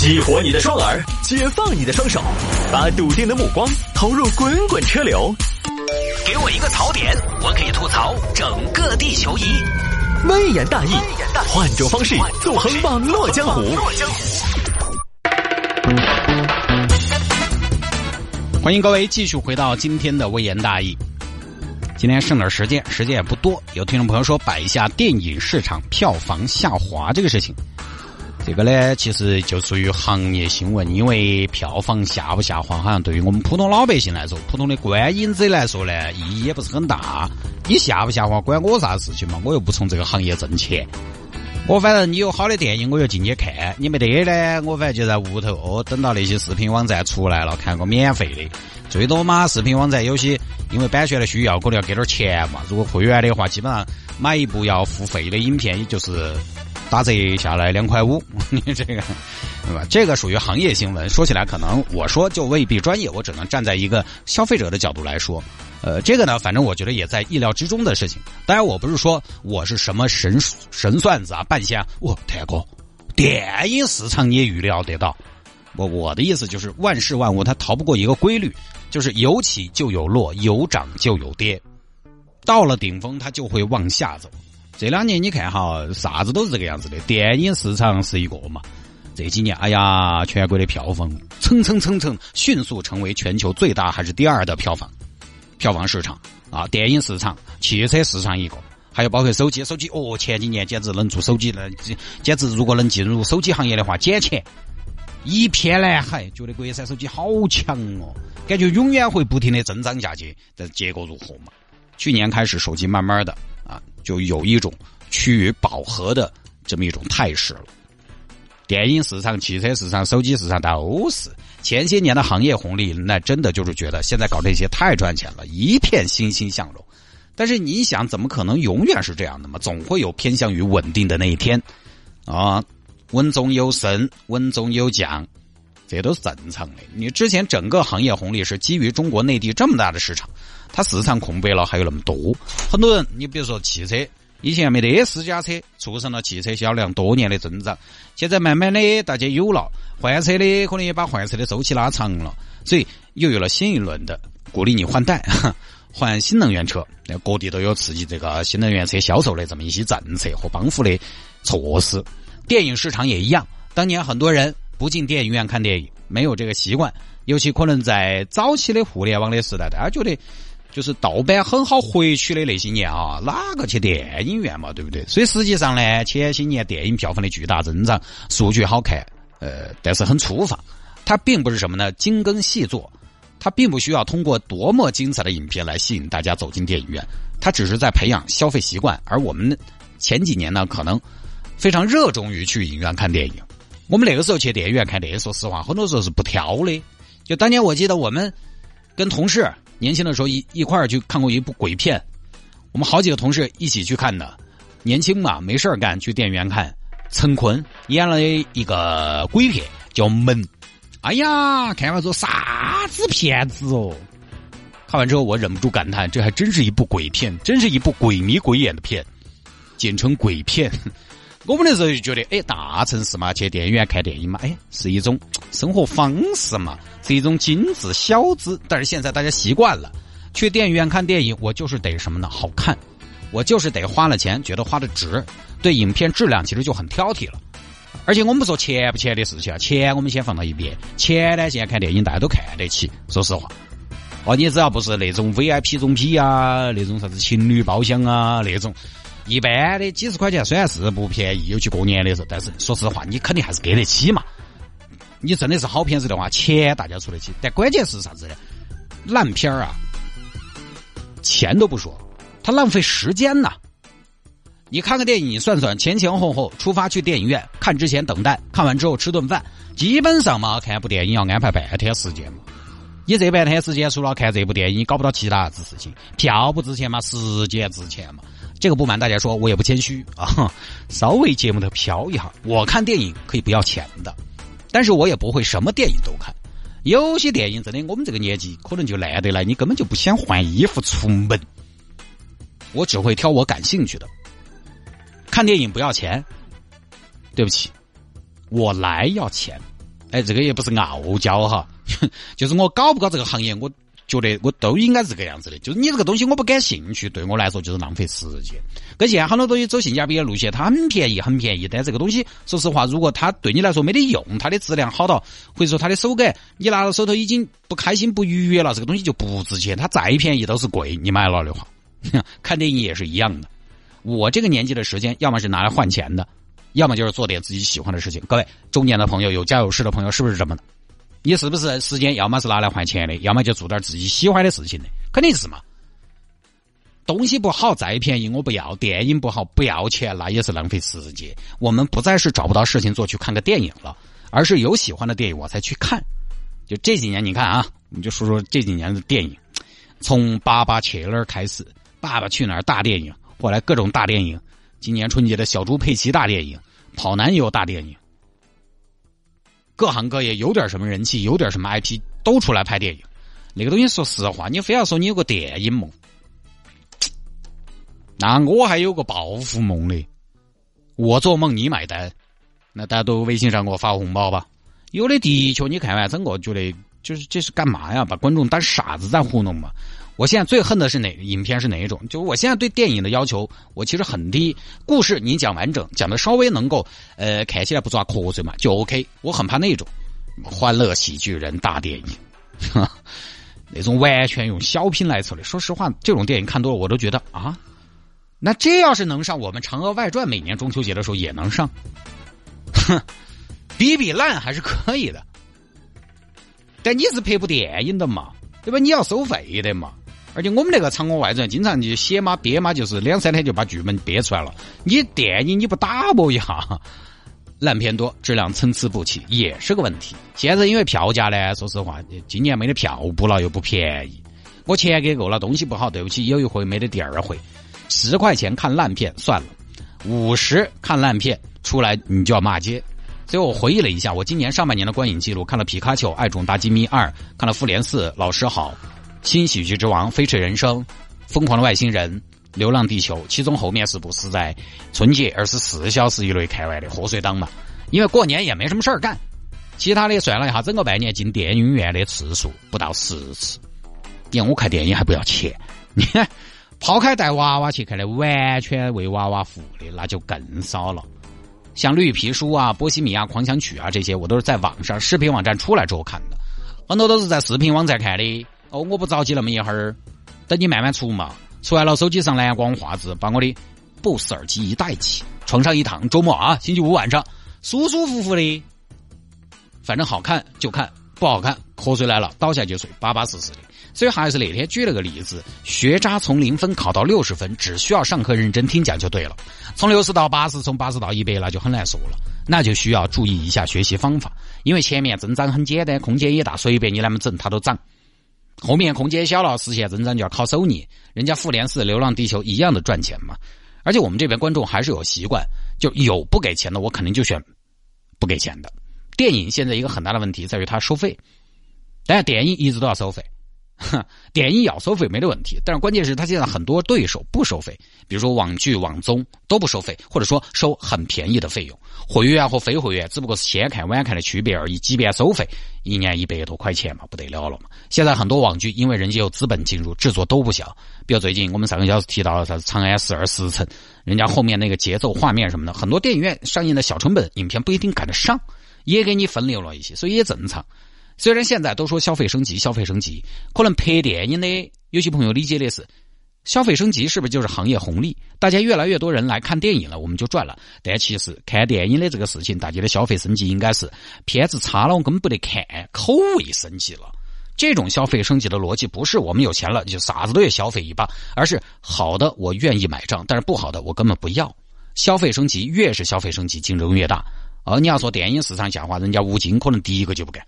激活你的双耳，解放你的双手，把笃定的目光投入滚滚车流。给我一个槽点，我可以吐槽整个地球仪。微言大义，换种方式纵横网络江湖。欢迎各位继续回到今天的微言大义。今天剩点时间，时间也不多。有听众朋友说摆一下电影市场票房下滑这个事情。这个呢，其实就属于行业新闻，因为票房下不下滑，好像对于我们普通老百姓来说，普通的观影者来说呢，意义也不是很大。你下不下滑，关我啥事情嘛？我又不从这个行业挣钱。我反正你有好的电影，我就进去看；你没得呢，我反正就在屋头哦，等到那些视频网站出来了，看个免费的。最多嘛，视频网站有些因为版权的需要，可能要给点钱嘛。如果会员的话，基本上买一部要付费的影片，也就是。打折下来两块五，你这个，对吧？这个属于行业新闻，说起来可能我说就未必专业，我只能站在一个消费者的角度来说。呃，这个呢，反正我觉得也在意料之中的事情。当然，我不是说我是什么神神算子啊，半仙。我太哥，电影市场你也预料得到。我我的意思就是万事万物它逃不过一个规律，就是有起就有落，有涨就有跌，到了顶峰它就会往下走。这两年你看哈，啥子都是这个样子的。电影市场是一个嘛，这几年哎呀，全国的票房蹭蹭蹭蹭迅速成为全球最大还是第二的票房票房市场啊！电影市场、汽车市场一个，还有包括手机，手机哦，前几年简直能做手机，那简直如果能进入手机行业的话，捡钱一片蓝海。觉得国产手机好强哦，感觉永远会不停的增长下去，但结果如何嘛？去年开始，手机慢慢的。啊，就有一种趋于饱和的这么一种态势了。电影市场、汽车市场、手机市场都是前些年的行业红利，那真的就是觉得现在搞这些太赚钱了，一片欣欣向荣。但是你想，怎么可能永远是这样的嘛？总会有偏向于稳定的那一天啊，稳中有升，稳中有降，这都是正常的。你之前整个行业红利是基于中国内地这么大的市场。它市场空白了，还有那么多，很多人，你比如说汽车，以前没得私家车，促成了汽车销量多年的增长。现在慢慢的大家有了换车的，可能也把换车的周期拉长了，所以又有了新一轮的鼓励你换代，换新能源车。那各地都有刺激这个新能源车销售的这么一些政策和帮扶的措施。电影市场也一样，当年很多人不进电影院看电影，没有这个习惯，尤其可能在早期的互联网的时代，大家觉得。就是盗版很好获取的那些年啊，哪个去电影院嘛，对不对？所以实际上呢，前些年电影票房的巨大增长，数据好看，呃，但是很粗放。它并不是什么呢？精耕细作，它并不需要通过多么精彩的影片来吸引大家走进电影院，它只是在培养消费习惯。而我们前几年呢，可能非常热衷于去影院看电影。我们那个时候去电影院看电影，说实话，很多时候是不挑的。就当年我记得我们跟同事。年轻的时候一一块儿去看过一部鬼片，我们好几个同事一起去看的。年轻嘛，没事儿干，去电影院看。陈坤演了一个鬼片，叫《门》。哎呀，看完之后啥子片子哦！看完之后我忍不住感叹，这还真是一部鬼片，真是一部鬼迷鬼眼的片，简称鬼片。我们那时候就觉得，哎，大城市嘛，去电影院看电影嘛，哎，是一种生活方式嘛，是一种精致小资。但是现在大家习惯了，去电影院看电影，我就是得什么呢？好看，我就是得花了钱，觉得花的值，对影片质量其实就很挑剔了。而且我们说钱不钱的事情啊，钱我们先放到一边，钱呢，现在看电影大家都看得起，说实话。哦，你只要不是那种 VIP 中 P 啊，那种啥子情侣包厢啊那种。一般的几十块钱虽然是不便宜，尤其过年的时候，但是说实话，你肯定还是给得起嘛。你真的是好片子的话，钱大家出得起，但关键是啥子呢？烂片儿啊，钱都不说，它浪费时间呐。你看个电影，你算算前前后后，出发去电影院看之前等待，看完之后吃顿饭，基本上嘛，看部电影要安排半天时间嘛。你这半天时间除了看这部电影，你搞不到其他啥子事情，票不值钱嘛，时间值钱嘛。这个不瞒大家说，我也不谦虚啊，稍微节目的飘一下。我看电影可以不要钱的，但是我也不会什么电影都看。有些电影真的，我们这个年纪可能就烂得来，你根本就不想换衣服出门。我只会挑我感兴趣的。看电影不要钱，对不起，我来要钱。哎，这个也不是傲娇哈，就是我搞不搞这个行业，我觉得我都应该是这个样子的。就是你这个东西我不感兴趣，对我来说就是浪费时间。跟现在很多东西走性价比的路线，它很便宜，很便宜。但这个东西，说实话，如果它对你来说没得用，它的质量好到，或者说它的手感，你拿到手头已经不开心、不愉悦了，这个东西就不值钱。它再便宜都是贵，你买了的话，看电影也是一样的。我这个年纪的时间，要么是拿来换钱的。要么就是做点自己喜欢的事情。各位中年的朋友，有家有室的朋友，是不是这么的？你是不是时间要么是拿来换钱的，要么就做点自己喜欢的事情的？肯定是嘛。东西不好再便宜我不要，电影不好不要钱，那也是浪费时间。我们不再是找不到事情做去看个电影了，而是有喜欢的电影我才去看。就这几年你看啊，我们就说说这几年的电影，从《爸爸去哪儿》开始，《爸爸去哪儿》大电影，后来各种大电影。今年春节的小猪佩奇大电影，跑男也有大电影，各行各业有点什么人气，有点什么 IP 都出来拍电影。那个东西说实话，你非要说你有个电影梦，那我还有个暴富梦的。我做梦你买单，那大家都微信上给我发红包吧。有的的确，你看完整个觉得就是这是干嘛呀？把观众当傻子在糊弄嘛。我现在最恨的是哪影片是哪一种？就我现在对电影的要求，我其实很低。故事你讲完整，讲的稍微能够，呃，看起来不抓瞌睡嘛，就 OK。我很怕那种欢乐喜剧人大电影，那种完全用小品来策的。说实话，这种电影看多了，我都觉得啊，那这要是能上，我们《嫦娥外传》每年中秋节的时候也能上，哼，比比烂还是可以的。但你是拍部电影的嘛，对吧？你要收费的嘛。而且我们那个《嫦娥外传》经常就写嘛憋嘛，就是两三天就把剧本憋出来了。你电影你不打磨一下，烂片多，质量参差不齐，也是个问题。现在因为票价呢，说实话，今年没得票补了，又不便宜。我钱给够了，东西不好，对不起，有一回没得第二回。十块钱看烂片算了，五十看烂片出来你就要骂街。所以我回忆了一下，我今年上半年的观影记录，看了《皮卡丘：爱宠大机密二》，看了《复联四》，老师好。新喜剧之王、飞驰人生、疯狂的外星人、流浪地球，其中后面四部是在春节二十四小时以内看完的贺岁档嘛？因为过年也没什么事儿干，其他的算了一下，整个半年进电影院的次数不到十次。你看我看电影还不要钱，你看抛开带娃娃去看的，完全为娃娃服务的，那就更少了。像绿皮书啊、波西米亚狂想曲啊这些，我都是在网上视频网站出来之后看的，很多都是在视频网站看的。哦，我不着急那么一会儿，等你慢慢出嘛。出来了，手机上蓝光画质，把我的 BOSS 耳机一戴起，床上一躺，周末啊，星期五晚上，舒舒服服的。反正好看就看，不好看瞌睡来了，倒下就睡，巴巴适适的。所以还是那天举了个例子，学渣从零分考到六十分，只需要上课认真听讲就对了。从六十到八十，从八十到一百，那就很难说了。那就需要注意一下学习方法，因为前面增长很简单，空间也大，随便你那么整，它都涨。后面空姐肖老师现增长就要靠收你。人家复联四、流浪地球一样的赚钱嘛。而且我们这边观众还是有习惯，就有不给钱的，我肯定就选不给钱的。电影现在一个很大的问题在于它收费，但是电影一直都要收费。哼电影要收费没得问题，但是关键是他现在很多对手不收费，比如说网剧、网综都不收费，或者说收很便宜的费用。会员和非会员只不过是先看晚看的区别而已。即便收费，一年一百多块钱嘛，不得了了嘛。现在很多网剧因为人家有资本进入，制作都不小。比如最近我们上个小时提到了啥《长安十二时辰》，人家后面那个节奏、画面什么的，很多电影院上映的小成本影片不一定赶得上，也给你分流了一些，所以也正常。虽然现在都说消费升级，消费升级，可能拍电影的有些朋友理解的是，消费升级是不是就是行业红利？大家越来越多人来看电影了，我们就赚了。但其实看电影的这个事情，大家的消费升级应该是片子差了我根本不得看，口味升级了。这种消费升级的逻辑不是我们有钱了就啥子都要消费一把，而是好的我愿意买账，但是不好的我根本不要。消费升级越是消费升级，竞争越大。而你要说电影市场下滑，人家吴京可能第一个就不干。